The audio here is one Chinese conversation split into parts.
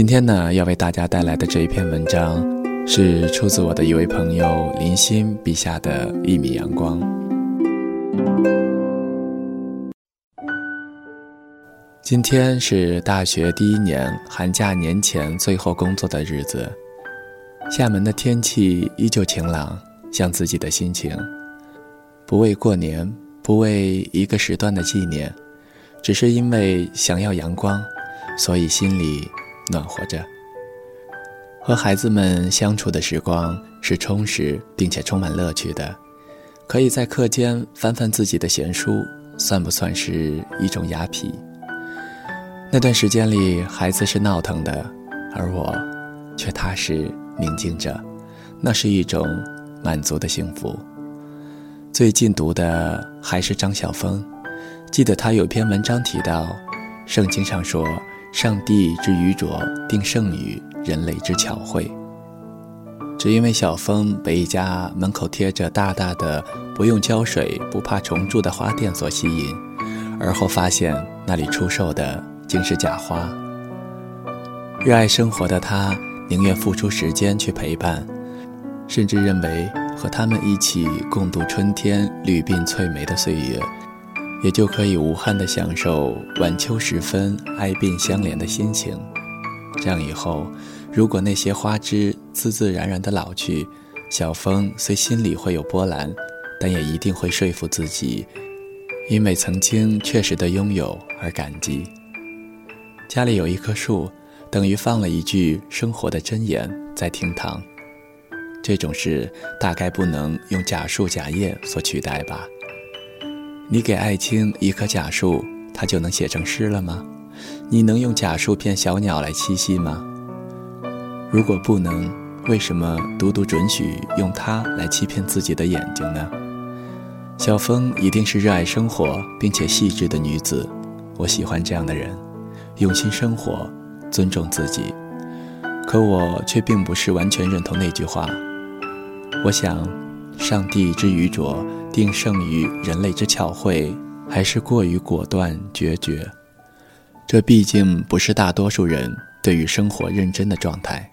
今天呢，要为大家带来的这一篇文章，是出自我的一位朋友林欣笔下的一米阳光。今天是大学第一年寒假年前最后工作的日子，厦门的天气依旧晴朗，像自己的心情。不为过年，不为一个时段的纪念，只是因为想要阳光，所以心里暖和着。和孩子们相处的时光是充实并且充满乐趣的，可以在课间翻翻自己的闲书，算不算是一种雅痞？那段时间里，孩子是闹腾的，而我却踏实宁静着，那是一种满足的幸福。最近读的还是张晓峰，记得他有篇文章提到，圣经上说：“上帝之愚拙定胜于人类之巧慧。”只因为小峰被一家门口贴着大大的“不用浇水、不怕虫蛀”的花店所吸引，而后发现那里出售的竟是假花。热爱生活的他，宁愿付出时间去陪伴。甚至认为和他们一起共度春天绿鬓翠眉的岁月，也就可以无憾地享受晚秋时分哀鬓相连的心情。这样以后，如果那些花枝自自然然地老去，小风虽心里会有波澜，但也一定会说服自己，因为曾经确实的拥有而感激。家里有一棵树，等于放了一句生活的箴言在厅堂。这种事大概不能用假树假叶所取代吧？你给爱卿一棵假树，它就能写成诗了吗？你能用假树骗小鸟来栖息吗？如果不能，为什么独独准许用它来欺骗自己的眼睛呢？小风一定是热爱生活并且细致的女子，我喜欢这样的人，用心生活，尊重自己。可我却并不是完全认同那句话。我想，上帝之愚拙定胜于人类之巧慧，还是过于果断决绝。这毕竟不是大多数人对于生活认真的状态。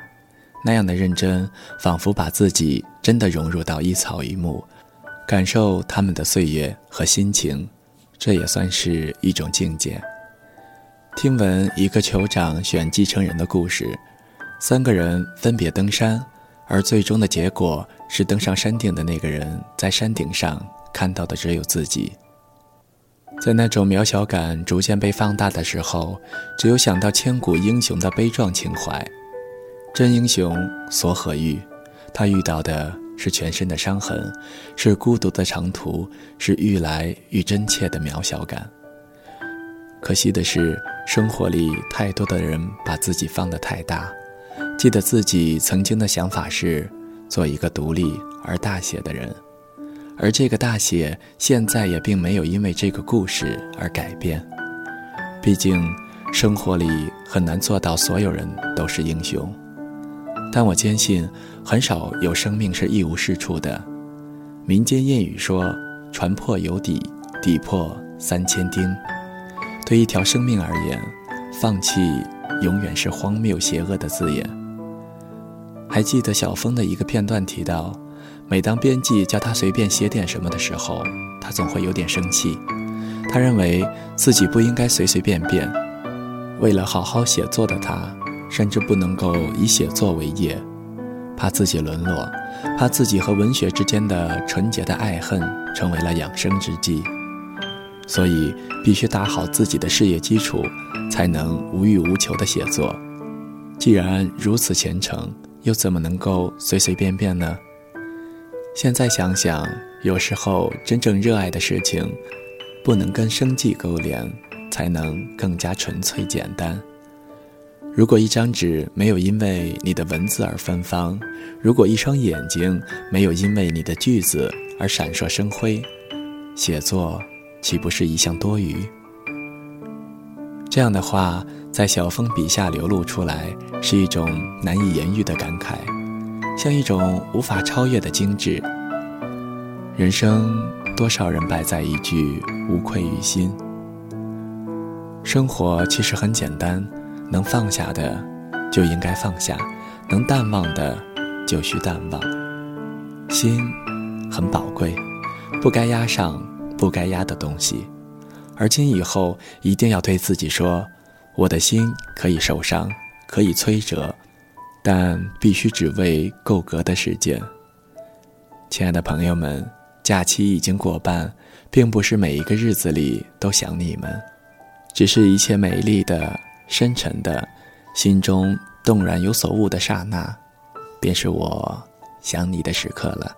那样的认真，仿佛把自己真的融入到一草一木，感受他们的岁月和心情，这也算是一种境界。听闻一个酋长选继承人的故事，三个人分别登山。而最终的结果是，登上山顶的那个人在山顶上看到的只有自己。在那种渺小感逐渐被放大的时候，只有想到千古英雄的悲壮情怀。真英雄所何欲？他遇到的是全身的伤痕，是孤独的长途，是愈来愈真切的渺小感。可惜的是，生活里太多的人把自己放得太大。记得自己曾经的想法是做一个独立而大写的人，而这个大写现在也并没有因为这个故事而改变。毕竟生活里很难做到所有人都是英雄，但我坚信很少有生命是一无是处的。民间谚语说：“船破有底，底破三千钉。”对一条生命而言，放弃永远是荒谬邪恶的字眼。还记得小峰的一个片段提到，每当编辑叫他随便写点什么的时候，他总会有点生气。他认为自己不应该随随便便。为了好好写作的他，甚至不能够以写作为业，怕自己沦落，怕自己和文学之间的纯洁的爱恨成为了养生之计，所以必须打好自己的事业基础，才能无欲无求的写作。既然如此虔诚。又怎么能够随随便便呢？现在想想，有时候真正热爱的事情，不能跟生计勾连，才能更加纯粹简单。如果一张纸没有因为你的文字而芬芳，如果一双眼睛没有因为你的句子而闪烁生辉，写作岂不是一项多余？这样的话。在小峰笔下流露出来，是一种难以言喻的感慨，像一种无法超越的精致。人生多少人败在一句无愧于心。生活其实很简单，能放下的就应该放下，能淡忘的就需淡忘。心很宝贵，不该压上不该压的东西。而今以后，一定要对自己说：我的心可以受伤，可以摧折，但必须只为够格的时间。亲爱的朋友们，假期已经过半，并不是每一个日子里都想你们，只是一切美丽的、深沉的，心中动然有所悟的刹那，便是我想你的时刻了。